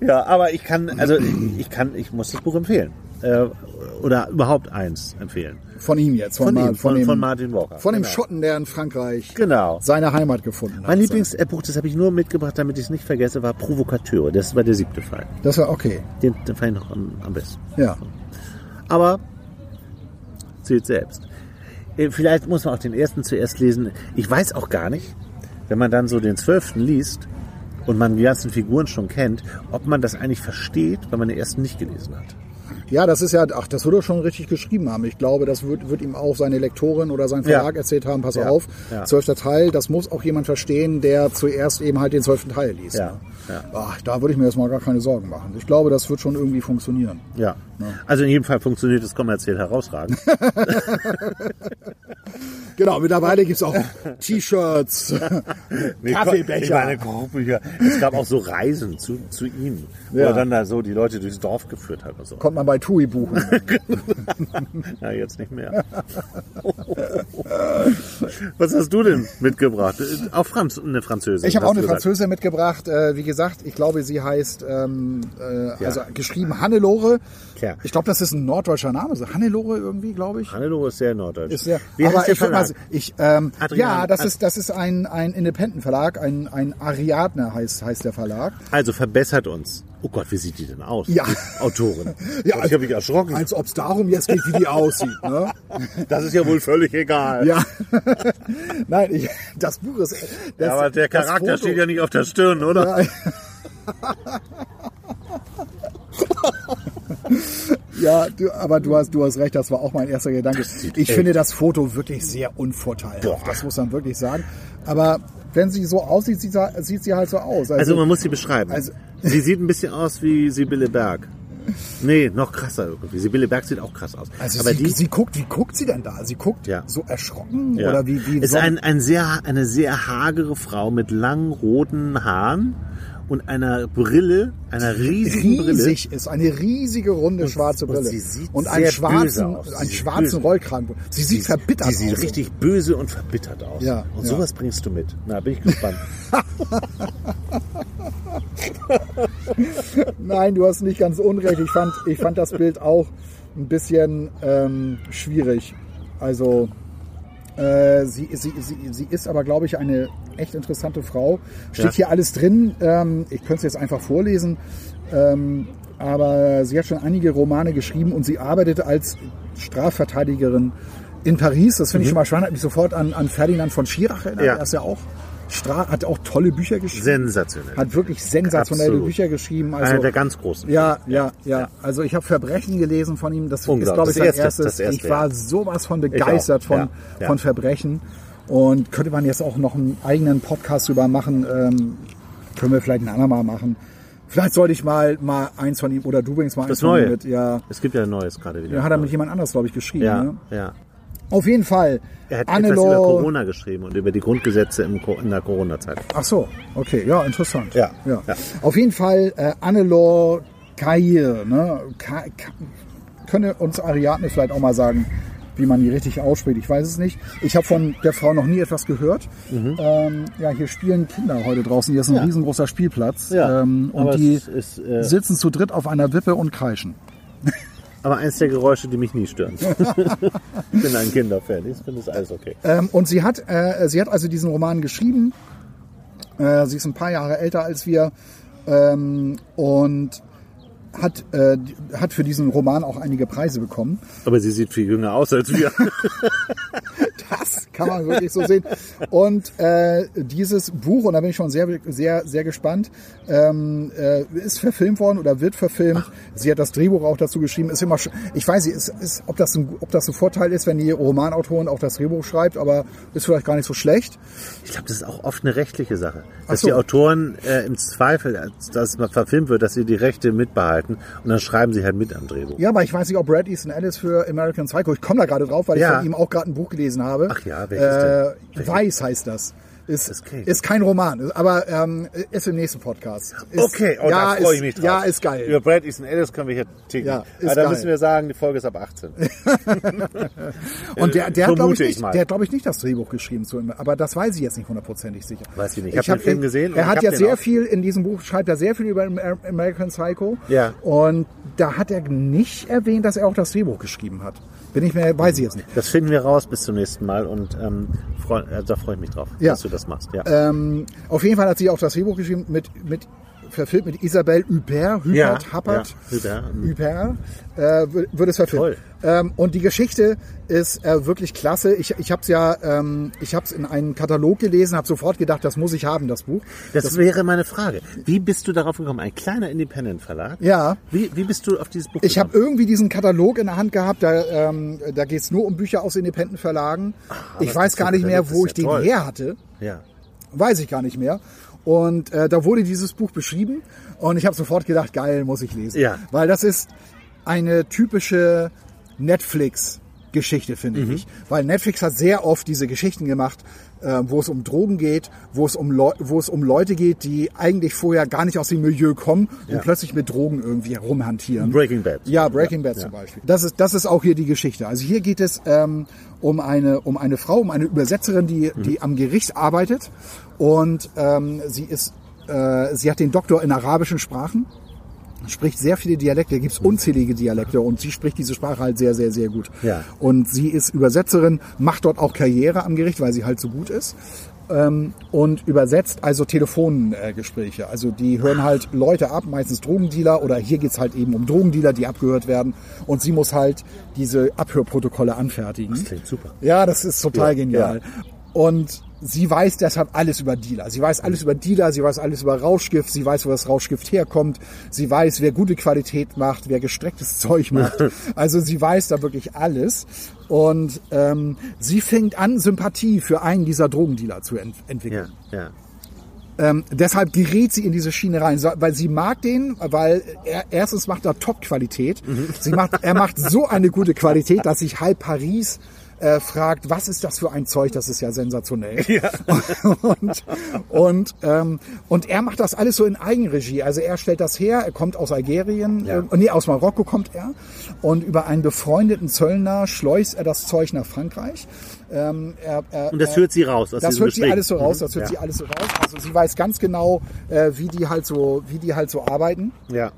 ja, aber ich kann, also ich kann, ich muss das Buch empfehlen. äh, oder überhaupt eins empfehlen. Von ihm jetzt, von, Von, Ma- ihm, von, dem, von Martin Walker. von dem Genau. Schotten, der in Frankreich Genau. seine Heimat gefunden hat. Mein Lieblingsbuch, das habe ich nur mitgebracht, damit ich es nicht vergesse, war Provokateure. Das war der siebte Fall. Das war okay. Den, den fand ich noch am, am besten. Ja. Aber zählt selbst. Äh, Vielleicht muss man auch den ersten zuerst lesen. Ich weiß auch gar nicht, wenn man dann so den zwölften liest und man die ganzen Figuren schon kennt, ob man das eigentlich versteht, wenn man den ersten nicht gelesen hat. Ja, das ist ja, ach, das würde er schon richtig geschrieben haben. Ich glaube, das wird, wird ihm auch seine Lektorin oder sein Ja. Verlag erzählt haben, pass Ja. auf, Ja. zwölfter Teil, das muss auch jemand verstehen, der zuerst eben halt den zwölften Teil liest. Ja. ne? Ja. Ach, da würde ich mir jetzt mal gar keine Sorgen machen. Ich glaube, das wird schon irgendwie funktionieren. Ja. Also in jedem Fall funktioniert es kommerziell herausragend. Genau, mittlerweile gibt's auch T-Shirts, Ich Kaffeebecher. meine, Kochbücher. Es gab auch so Reisen zu, zu ihm, wo Ja. er dann da so die Leute durchs Dorf geführt hat und so. Kommt man bei TUI buchen. Ja, jetzt nicht mehr. Was hast du denn mitgebracht? Auch Franz eine Französin. Ich habe hast auch eine du gesagt. Französin mitgebracht. Äh, wie gesagt, ich glaube, sie heißt, ähm, äh, also geschrieben Hannelore. Tja. Ich glaube, das ist ein norddeutscher Name. So Hannelore irgendwie, glaube ich. Hannelore ist sehr norddeutsch. Ist sehr, Wie aber heißt der ich, würd mal, Verlag? ich ähm, Adrian- ja, das Ad- ist das ist ein ein Independent Verlag, ein ein Ariadne heißt heißt der Verlag. Also verbessert uns. Oh Gott, wie sieht die denn aus? Ja. Die Autorin. Ja, Gott, ich habe mich erschrocken. Als ob es darum jetzt geht, wie die aussieht. Ne? Das ist ja wohl völlig egal. Ja, nein, ich, das Buch ist. Das, Ja, aber der Charakter steht ja nicht auf der Stirn, oder? Ja, du, aber du hast, du hast recht, das war auch mein erster Gedanke. Ich finde das Foto wirklich sehr unvorteilhaft. Das muss man wirklich sagen. Aber wenn sie so aussieht, sieht, sie- sieht sie halt so aus. Also man muss sie beschreiben. Also- sie sieht ein bisschen aus wie Sibylle Berg. Nee, noch krasser irgendwie. Sibylle Berg sieht auch krass aus. also Aber sie, die sie guckt, wie guckt sie denn da? Sie guckt Ja. so erschrocken ja, oder wie, wie ist so- ein, ein sehr, eine sehr hagere Frau mit langen roten Haaren und einer Brille, einer riesigen Brille. riesig ist, eine riesige runde schwarze und Brille sie sieht und sehr einen böse schwarzen, aus. Sie einen sieht schwarzen böse. Rollkragen. Sie sieht verbittert Die sieht aus. richtig böse und verbittert aus. Ja, und ja. sowas bringst du mit. Na, bin ich gespannt. Nein, du hast nicht ganz unrecht. Ich fand, ich fand das Bild auch ein bisschen ähm, schwierig. Also äh, sie, sie, sie, sie ist aber, glaube ich, eine echt interessante Frau. Steht Ja. hier alles drin. Ähm, ich könnte es jetzt einfach vorlesen. Ähm, aber sie hat schon einige Romane geschrieben und sie arbeitet als Strafverteidigerin in Paris. Das finde ich schon mal spannend. Hat mich sofort an, an Ferdinand von Schirach erinnert. Mhm. Ja. Er ist ja auch Stra hat auch tolle Bücher geschrieben. Sensationell. Hat wirklich sensationelle Absolut. Bücher geschrieben. Also, Einer der ganz großen. ja, ja, ja. Also ich habe Verbrechen gelesen von ihm. Das ist, glaube ich, Das sein erste, erstes. das erste, ich war ja. sowas von begeistert von, ja, ja. von Verbrechen. Und könnte man jetzt auch noch einen eigenen Podcast drüber machen. Ähm, können wir vielleicht ein andermal machen. Vielleicht sollte ich mal, mal eins von ihm, oder du bringst mal eins Das von ihm Neue. mit. Ja, Es gibt ja ein neues gerade wieder. ja, hat er mit jemand anders, glaube ich, geschrieben. ja, Ne? ja. Auf jeden Fall. Er hat etwas über. Corona geschrieben und über die Grundgesetze im, in der Corona-Zeit. Ach so, okay, ja, interessant. Ja, ja. ja. Auf jeden Fall äh, Annelore Kair, ne? Ka Ka könne uns Ariadne vielleicht auch mal sagen, wie man die richtig ausspricht. Ich weiß es nicht. Ich habe von der Frau noch nie etwas gehört. Mhm. Ähm, ja, hier spielen Kinder heute draußen. Hier ist ein riesengroßer Spielplatz. Ja, ähm, und die ist, äh, sitzen zu dritt auf einer Wippe und kreischen. Aber eins der Geräusche, die mich nie stören. ich bin ein Kinderfan, ich finde das alles okay. Ähm, und sie hat, äh, sie hat also diesen Roman geschrieben. Äh, sie ist ein paar Jahre älter als wir ähm, und hat, äh, hat für diesen Roman auch einige Preise bekommen. Aber sie sieht viel jünger aus als wir. Das kann man wirklich so sehen. Und äh, dieses Buch, und da bin ich schon sehr, sehr, sehr gespannt, ähm, äh, ist verfilmt worden oder wird verfilmt. Sie hat das Drehbuch auch dazu geschrieben. Ist immer, ich weiß nicht, ist, ist, ob, das ein, ob das ein Vorteil ist, wenn die Romanautorin auch das Drehbuch schreibt, aber ist vielleicht gar nicht so schlecht. Ich glaube, das ist auch oft eine rechtliche Sache. Dass Ach so. die Autoren äh, im Zweifel, dass es mal verfilmt wird, dass sie die Rechte mitbehalten und dann schreiben sie halt mit am Drehbuch. Ja, aber ich weiß nicht, ob Brad Easton Ellis für American Psycho, ich komme da gerade drauf, weil Ja. ich von ihm auch gerade ein Buch gelesen habe. Ach ja, welches äh, Weiß heißt das. Ist, klingt- ist kein Roman, aber ähm, ist im nächsten Podcast. Ist, Okay, oh, ja, da freue ist, ich mich drauf. Ja, ist geil. Über Brad Easton Ellis können wir hier ticken. Ja, Aber da müssen wir sagen, die Folge ist ab 18. Und der, der hat, glaube ich, ich nicht, mal. der hat, glaube ich, nicht das Drehbuch geschrieben, zu, aber das weiß ich jetzt nicht hundertprozentig sicher. Weiß ich nicht. Ich hab den Film gesehen Er ich hat ja sehr auch. viel in diesem Buch, schreibt er sehr viel über Amer- American Psycho. Ja. Und da hat er nicht erwähnt, dass er auch das Drehbuch geschrieben hat. Bin ich mir, weiß ich jetzt nicht. Das finden wir raus bis zum nächsten Mal und ähm, freu, äh, da freue ich mich drauf, Ja. dass du das machst. Ja. Ähm, auf jeden Fall hat sie auch das Drehbuch geschrieben mit, mit verfilmt mit Isabelle Huppert, Huppert, Ja, Huppert, ja, Huppert. Huppert, äh, wird es verfilmt. Ähm, und die Geschichte ist äh, wirklich klasse. Ich, ich habe es ja, ähm, ich habe es in einem Katalog gelesen, habe sofort gedacht, das muss ich haben, das Buch. das, wäre meine Frage. Wie bist du darauf gekommen? Ein kleiner Independent-Verlag? Ja. Wie, wie bist du auf dieses Buch Ich habe irgendwie diesen Katalog in der Hand gehabt, da, ähm, da geht es nur um Bücher aus Independent-Verlagen. Ich aber weiß gar nicht mehr, das wo ich ja den toll. her hatte. Ja. Weiß ich gar nicht mehr. Und äh, da wurde dieses Buch beschrieben und ich habe sofort gedacht, geil, muss ich lesen. Ja. Weil das ist eine typische Netflix-Geschichte, finde Mhm. ich. Weil Netflix hat sehr oft diese Geschichten gemacht, äh, wo es um Drogen geht, wo es um, Leu wo es um Leute geht, die eigentlich vorher gar nicht aus dem Milieu kommen und Ja. plötzlich mit Drogen irgendwie rumhantieren. Breaking Bad. Ja, Breaking Bad zum Beispiel. Das ist, das ist auch hier die Geschichte. Also hier geht es ähm, um, eine, um eine Frau, um eine Übersetzerin, die, Mhm. die am Gericht arbeitet. Und ähm, sie ist, äh, sie hat den Doktor in arabischen Sprachen, spricht sehr viele Dialekte, da gibt's unzählige Dialekte und sie spricht diese Sprache halt sehr, sehr, sehr gut. Ja. Und sie ist Übersetzerin, macht dort auch Karriere am Gericht, weil sie halt so gut ist. Ähm, und übersetzt also Telefongespräche. Also die hören halt Leute ab, meistens Drogendealer oder hier geht's halt eben um Drogendealer, die abgehört werden. Und sie muss halt diese Abhörprotokolle anfertigen. Das klingt super. Ja, das ist total Ja, genial. Und sie weiß deshalb alles über Dealer. Sie weiß alles über Dealer, sie weiß alles über Rauschgift, sie weiß, wo das Rauschgift herkommt, sie weiß, wer gute Qualität macht, wer gestrecktes Zeug macht. Also sie weiß da wirklich alles. Und ähm, sie fängt an, Sympathie für einen dieser Drogendealer zu ent entwickeln. Ja, ja. Ähm, deshalb gerät sie in diese Schiene rein, weil sie mag den, weil er erstens macht er Top-Qualität. Sie macht, er macht so eine gute Qualität, dass sich halb Paris äh, fragt, was ist das für ein Zeug? Das ist ja sensationell. und und, ähm, und er macht das alles so in Eigenregie. Also er stellt das her. Er kommt aus Algerien, Ja. äh, nee, aus Marokko kommt er. Und über einen befreundeten Zöllner schleust er das Zeug nach Frankreich. Ähm, er, er, Und das hört sie raus. Aus das hört sie alles so raus, Mhm. das hört ja. sie alles so raus. Also sie weiß ganz genau, äh, wie die halt so, wie die halt so arbeiten Ja.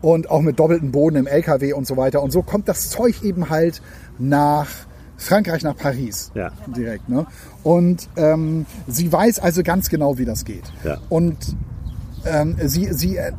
und auch mit doppeltem Boden im LKW und so weiter. Und so kommt das Zeug eben halt nach Frankreich, nach Paris Ja. direkt. Ne? Und ähm, sie weiß also ganz genau, wie das geht. Ja. Und ähm, sie, sie äh, äh,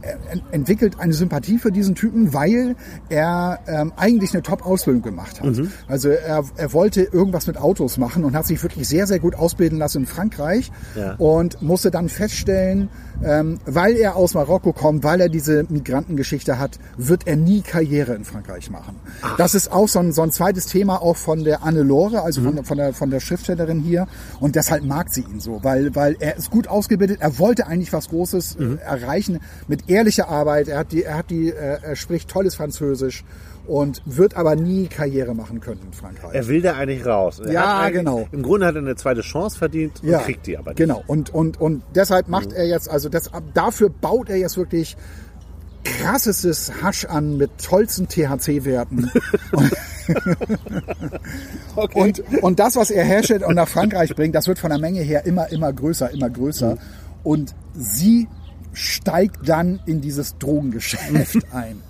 entwickelt eine Sympathie für diesen Typen, weil er ähm, eigentlich eine Top-Ausbildung gemacht hat. Mhm. Also er, er wollte irgendwas mit Autos machen und hat sich wirklich sehr, sehr gut ausbilden lassen in Frankreich Ja. und musste dann feststellen, ähm, weil er aus Marokko kommt, weil er diese Migrantengeschichte hat, wird er nie Karriere in Frankreich machen. Das ist auch so ein, so ein zweites Thema auch von der Anne Lore, also Mhm. von, der- von, der, von der Schriftstellerin hier. Und deshalb mag sie ihn so, weil, weil er ist gut ausgebildet. Er wollte eigentlich was Großes Mhm. äh, erreichen mit ehrlicher Arbeit. Er hat die, er hat die, äh, er spricht tolles Französisch und wird aber nie Karriere machen können in Frankreich. Er will da eigentlich raus. Er Ja, genau. Im Grunde hat er eine zweite Chance verdient und kriegt die aber nicht. Genau. Und, und, und deshalb macht er jetzt, also das, dafür baut er jetzt wirklich krassestes Hasch an mit tollsten THC-Werten. Okay. Und, und das, was er herstellt und nach Frankreich bringt, das wird von der Menge her immer, immer größer, immer größer. Und sie steigt dann in dieses Drogengeschäft ein.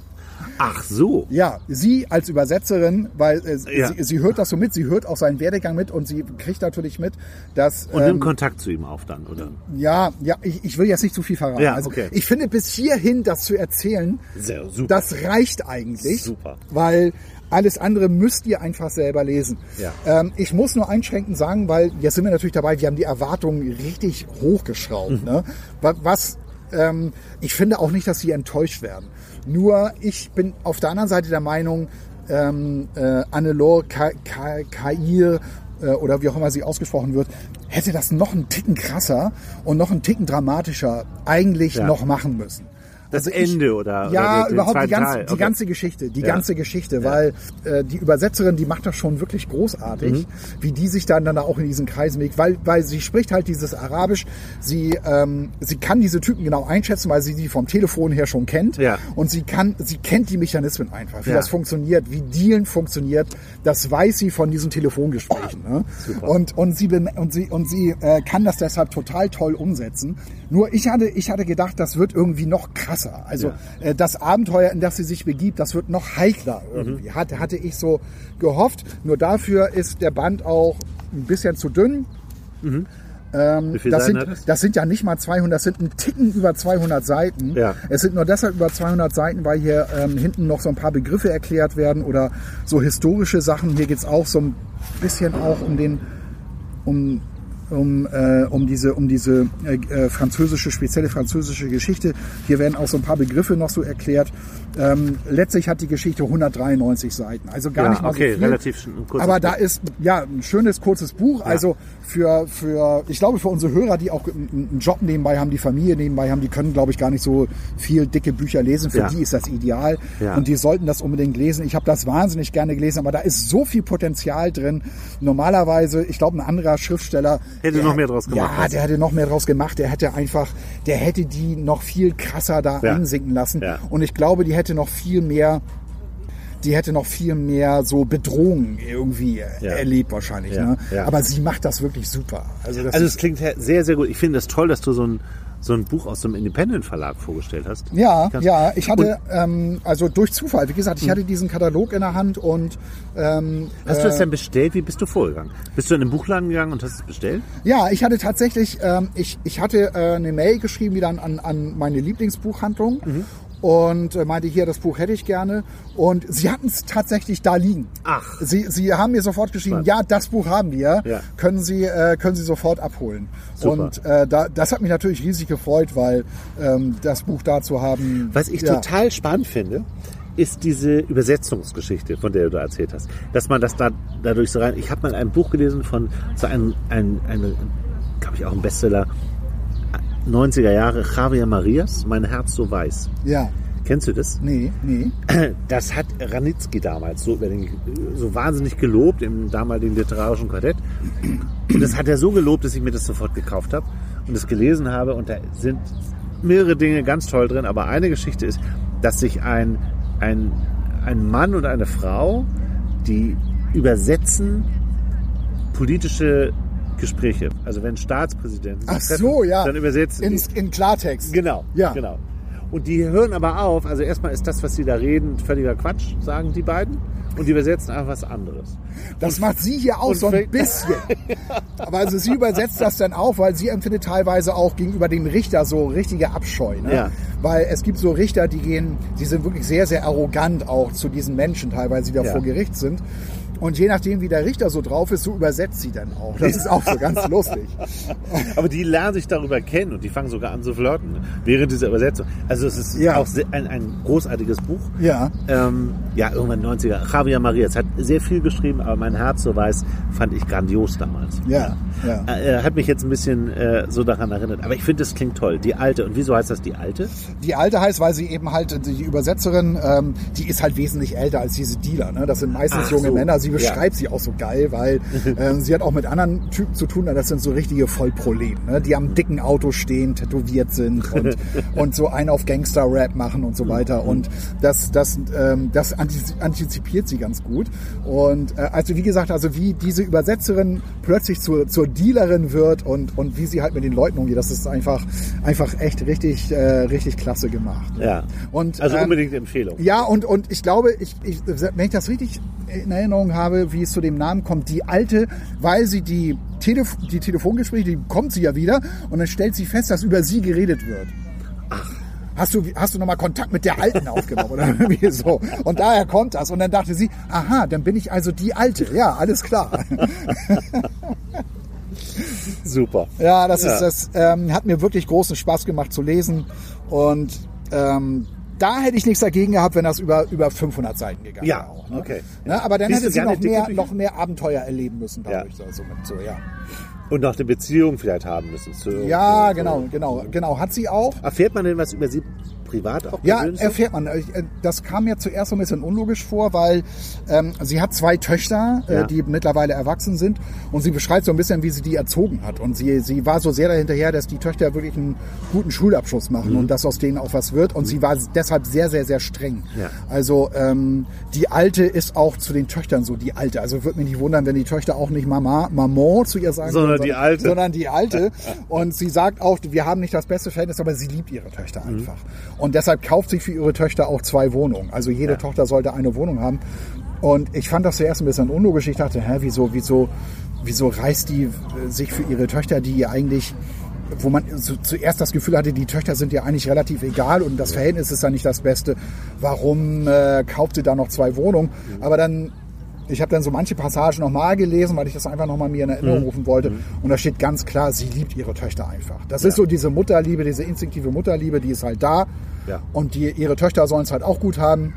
Ach so. Ja, sie als Übersetzerin, weil äh, Ja. sie, sie hört das so mit, sie hört auch seinen Werdegang mit und sie kriegt natürlich mit, dass Und ähm, nimmt Kontakt zu ihm auf dann, oder? ja, ja, ich, ich will jetzt nicht zu viel verraten. Ja, also okay. ich finde bis hierhin das zu erzählen, Sehr super. das reicht eigentlich, Super. weil alles andere müsst ihr einfach selber lesen. Ja. Ähm, ich muss nur einschränkend sagen, weil jetzt sind wir natürlich dabei, wir haben die Erwartungen richtig hochgeschraubt. Mhm. Ne? Wa- Was ähm, ich finde auch nicht, dass sie enttäuscht werden. Nur ich bin auf der anderen Seite der Meinung, ähm, äh, Annelore Ka Ka Kair äh, oder wie auch immer sie ausgesprochen wird, hätte das noch einen Ticken krasser und noch einen Ticken dramatischer eigentlich Ja. noch machen müssen. Das Also ich- Ende oder, Ja, oder den, den überhaupt die, Teil. die Okay. ganze Geschichte, die Ja. ganze Geschichte, weil äh, die Übersetzerin, die macht das schon wirklich großartig, Mhm. wie die sich dann, dann auch in diesen Kreisen bewegt, weil, weil sie spricht halt dieses Arabisch, sie, ähm, sie kann diese Typen genau einschätzen, weil sie die vom Telefon her schon kennt Ja. und sie kann, sie kennt die Mechanismen einfach, wie Ja. das funktioniert, wie Dealen funktioniert, das weiß sie von diesen Telefongesprächen. Ne? Super. Und, und sie, und sie, und sie äh, kann das deshalb total toll umsetzen. Nur ich hatte, ich hatte gedacht, das wird irgendwie noch krasser. Also Ja. äh, das Abenteuer, in das sie sich begibt, das wird noch heikler irgendwie. Mhm. Hatte, hatte ich so gehofft. Nur dafür ist der Band auch ein bisschen zu dünn. Wie viele Das sind, hat es? das sind ja nicht mal 200, das sind ein Ticken über 200 Seiten. Ja. Es sind nur deshalb über 200 Seiten, weil hier ähm, hinten noch so ein paar Begriffe erklärt werden oder so historische Sachen. Hier geht's auch so ein bisschen auch um den, um, um, äh, um diese, um diese äh, äh, französische, spezielle französische Geschichte. Hier werden auch so ein paar Begriffe noch so erklärt. Ähm, letztlich hat die Geschichte 193 Seiten, also gar Ja, nicht mal okay, so viel. relativ kurzes Aber da ist ja ein schönes kurzes Buch. Also für für ich glaube für unsere Hörer, die auch einen einen Job nebenbei haben, die Familie nebenbei haben, die können glaube ich gar nicht so viel dicke Bücher lesen. Für Ja. die ist das ideal Ja. und die sollten das unbedingt lesen. Ich habe das wahnsinnig gerne gelesen, aber da ist so viel Potenzial drin. Normalerweise, ich glaube, ein anderer Schriftsteller Hätte der- noch mehr draus gemacht. Ja, der hätte noch mehr draus gemacht. Der hätte einfach, der hätte die noch viel krasser da Ja. einsinken lassen. Ja. Und ich glaube, die hätte noch viel mehr die hätte noch viel mehr so Bedrohungen irgendwie Ja. erlebt wahrscheinlich. Ja, Ne? ja. Aber sie macht das wirklich super. Also, das Also es klingt sehr, sehr gut. Ich finde es toll, dass du so ein, so ein Buch aus dem Independent Verlag vorgestellt hast. ja, Kannst- ja, ich hatte, ähm, also durch Zufall, wie gesagt, ich hatte diesen Katalog in der Hand und ähm, Hast du das denn bestellt? Wie bist du vorgegangen? Bist du in den Buchladen gegangen und hast es bestellt? Ja, ich hatte tatsächlich, ähm, ich, ich hatte äh, eine Mail geschrieben wieder an, an, an meine Lieblingsbuchhandlung Mhm. Und äh, meinte, hier, das Buch hätte ich gerne. Und sie hatten es tatsächlich da liegen. Ach. Sie, sie haben mir sofort geschrieben, Spannend. ja, das Buch haben wir, Ja. können, sie, äh, können Sie sofort abholen. Super. Und äh, da, das hat mich natürlich riesig gefreut, weil ähm, das Buch da zu haben. Was ich ja. total spannend finde, ist diese Übersetzungsgeschichte, von der du da erzählt hast. Dass man das da dadurch so rein. Ich habe mal ein Buch gelesen von so einem, ein, eine, glaube ich, auch ein Bestseller, 90er Jahre, Javier Marias, Mein Herz so weiß. Ja, Kennst du das? nee, nee. Das hat Ranitzky damals so, so wahnsinnig gelobt im damaligen literarischen Quartett. Und das hat er so gelobt, dass ich mir das sofort gekauft habe und es gelesen habe. Und da sind mehrere Dinge ganz toll drin. Aber eine Geschichte ist, dass sich ein, ein, ein Mann und eine Frau, die übersetzen politische Gespräche. Also wenn Staatspräsidenten Ach treffen, so, ja. dann übersetzen In, die. in Klartext. Genau, Ja. genau. Und die hören aber auf, also erstmal ist das, was sie da reden, völliger Quatsch, sagen die beiden. Und die übersetzen einfach was anderes. Das macht sie hier auch und so ein bisschen. Aber also sie übersetzt das dann auch, weil sie empfindet teilweise auch gegenüber dem Richter so richtige Abscheu. Ne? Ja. Weil es gibt so Richter, die gehen, die sind wirklich sehr, sehr arrogant auch zu diesen Menschen teilweise, die da Ja. vor Gericht sind. Und je nachdem, wie der Richter so drauf ist, so übersetzt sie dann auch. Das ist auch so ganz lustig. Aber die lernen sich darüber kennen und die fangen sogar an zu flirten während dieser Übersetzung. Also es ist Ja. auch ein, ein großartiges Buch. Ja. Ähm, ja, irgendwann 90er. Javier Marias hat sehr viel geschrieben, aber mein Herz so weiß, fand ich grandios damals. Ja, ja. Äh, hat mich jetzt ein bisschen äh, so daran erinnert. Aber ich finde, das klingt toll. Die alte. Und wieso heißt das die alte? Die alte heißt, weil sie eben halt, die Übersetzerin, ähm, die ist halt wesentlich älter als diese Dealer. Ne? Das sind meistens Ach junge so. Männer. Sie Ja. beschreibt sie auch so geil, weil ähm, sie hat auch mit anderen Typen zu tun. Das sind so richtige Vollproleten, ne? die am dicken Auto stehen, tätowiert sind und, und so einen auf Gangster-Rap machen und so weiter. Und das, das, ähm, das antiz- antizipiert sie ganz gut. Und äh, also wie gesagt, also wie diese Übersetzerin plötzlich zur, zur Dealerin wird und, und wie sie halt mit den Leuten umgeht, das ist einfach, einfach echt richtig, äh, richtig klasse gemacht. Ja. Und, also ähm, unbedingt Empfehlung. Ja, und, und ich glaube, ich, ich, wenn ich das richtig in Erinnerung habe, wie es zu dem Namen kommt, die alte, weil sie die, Telef die Telefongespräche, die bekommt sie ja wieder und dann stellt sie fest, dass über sie geredet wird. Hast du, hast du nochmal Kontakt mit der Alten aufgenommen oder irgendwie so? Und daher kommt das. Und dann dachte sie, aha, dann bin ich also die Alte. Ja, alles klar. Super. Ja, das Ja. ist das ähm, hat mir wirklich großen Spaß gemacht zu lesen und ähm, da hätte ich nichts dagegen gehabt, wenn das über über 500 Seiten gegangen Ja, wäre. Auch, ne? okay. Ne, aber dann Liest hätte sie noch mehr noch mehr Abenteuer erleben müssen dadurch. Ja. So, mit, so, ja. Und noch eine Beziehung vielleicht haben müssen. Zu, ja, zu- genau, genau, genau. Hat sie auch. Erfährt man denn was über sie privat auch Ja, erfährt man. Äh, Das kam mir zuerst so ein bisschen unlogisch vor, weil ähm, sie hat zwei Töchter, äh, Ja. die mittlerweile erwachsen sind und sie beschreibt so ein bisschen, wie sie die erzogen hat. Und sie, sie war so sehr dahinterher, dass die Töchter wirklich einen guten Schulabschluss machen Mhm. und dass aus denen auch was wird. Und sie war deshalb sehr, sehr, sehr streng. Ja. Also ähm, die Alte ist auch zu den Töchtern so die Alte. Also würde mich nicht wundern, wenn die Töchter auch nicht Mama, Maman zu ihr sagen, Sondern würden, die Alte. sondern die Alte. Und sie sagt auch, wir haben nicht das beste Verhältnis, aber sie liebt ihre Mhm. Töchter einfach. Und deshalb kauft sie für ihre Töchter auch zwei Wohnungen. Also jede Tochter sollte eine Wohnung haben. Und ich fand das zuerst ein bisschen unlogisch. Ich dachte, hä, wieso, wieso, wieso reißt die äh, sich für ihre Töchter, die ihr eigentlich wo man zu, zuerst das Gefühl hatte, die Töchter sind ja eigentlich relativ egal und das Verhältnis ist ja nicht das Beste. Warum äh, kauft sie da noch zwei Wohnungen? Aber dann, ich habe dann so manche Passagen nochmal gelesen, weil ich das einfach nochmal mir in Erinnerung rufen wollte. Und da steht ganz klar, sie liebt ihre Töchter einfach. Das ist so diese Mutterliebe, diese instinktive Mutterliebe, die ist halt da. Ja. Und die, ihre Töchter sollen es halt auch gut haben.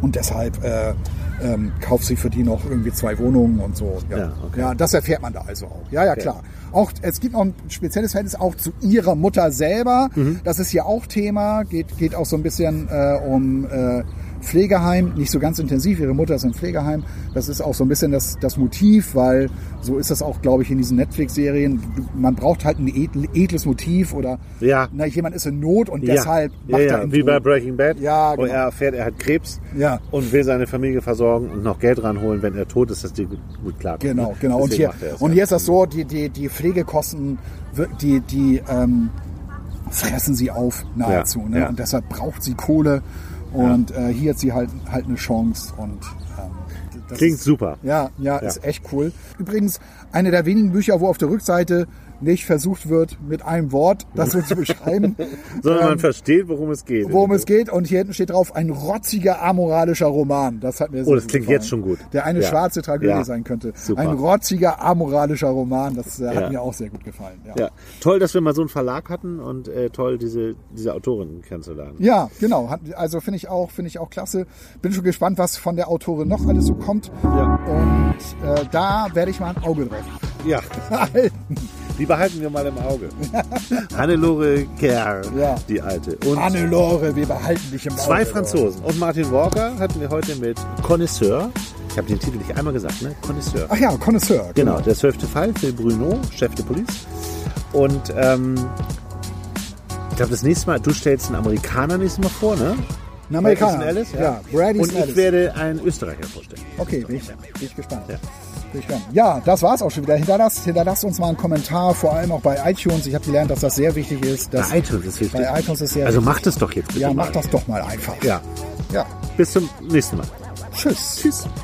Und deshalb äh, ähm, kauft sie für die noch irgendwie zwei Wohnungen und so. Ja, Ja, okay. ja das erfährt man da also auch. Ja, ja, klar. Auch, es gibt noch ein spezielles Verhältnis auch zu ihrer Mutter selber. Mhm. Das ist hier auch Thema. Geht, geht auch so ein bisschen äh, um äh, Pflegeheim. Nicht so ganz intensiv. Ihre Mutter ist im Pflegeheim. Das ist auch so ein bisschen das, das Motiv, weil so ist das auch, glaube ich, in diesen Netflix-Serien. Man braucht halt ein edl, edles Motiv oder Ja. na, jemand ist in Not und Ja. deshalb ja, macht er ja, Intro. wie bei Breaking Bad, Ja, wo genau. er erfährt, er hat Krebs Ja. und will seine Familie versorgen und noch Geld ranholen, wenn er tot ist, dass die gut, gut klarkommen. Genau, ne? genau. Und hier, er und ja. hier ist das so, die, die, die Pflegekosten, die, die ähm, fressen sie auf nahezu. Ja, ne? ja. Und deshalb braucht sie Kohle. Und äh, hier hat sie halt, halt eine Chance. Und ähm, das Klingt ist, super. Ja, ja, ist echt cool. Übrigens, eine der wenigen Bücher, wo auf der Rückseite nicht versucht wird, mit einem Wort das so zu beschreiben, Sondern man ähm, versteht, worum es geht. worum es geht. Und hier hinten steht drauf, ein rotziger, amoralischer Roman. Das hat mir sehr Oh, das klingt gefallen. jetzt schon gut. Der eine Ja. schwarze Tragödie Ja. sein könnte. Super. Ein rotziger, amoralischer Roman. Das äh, Ja. hat mir auch sehr gut gefallen. Ja, Ja, toll, dass wir mal so einen Verlag hatten und äh, toll, diese, diese Autorin kennenzulernen. Ja, genau. Also finde ich auch, finde ich auch klasse. Bin schon gespannt, was von der Autorin noch alles so kommt. Ja. Und äh, da werde ich mal ein Auge drauf Ja, halten. Die behalten wir mal im Auge. Hannelore Kerr, Ja. die alte. Und Hannelore, wir behalten dich im Auge. zwei Franzosen. Und Martin Walker hatten wir heute mit Connoisseur. Ich habe den Titel nicht einmal gesagt, ne? Connoisseur. Ach ja, Connoisseur. Genau, der zwölfte Fall für Bruno, Chef de Police. Und ähm, ich glaube, das nächste Mal, du stellst einen Amerikaner nächstes Mal vor, ne? Ein Amerikaner. Ellis, ja. Brady Und ich Ellis. werde einen Österreicher vorstellen. Okay, bin ich, bin ich gespannt. Ja. Gespannt. Ja, das war's auch schon wieder. Hinterlasst, hinterlasst uns mal einen Kommentar, vor allem auch bei iTunes. Ich habe gelernt, dass das sehr wichtig ist. Bei iTunes ist wichtig. Bei iTunes ist sehr also wichtig. mach das doch jetzt bitte Ja, mal. mach das doch mal einfach. Ja, Ja. bis zum nächsten Mal. Tschüss. Tschüss.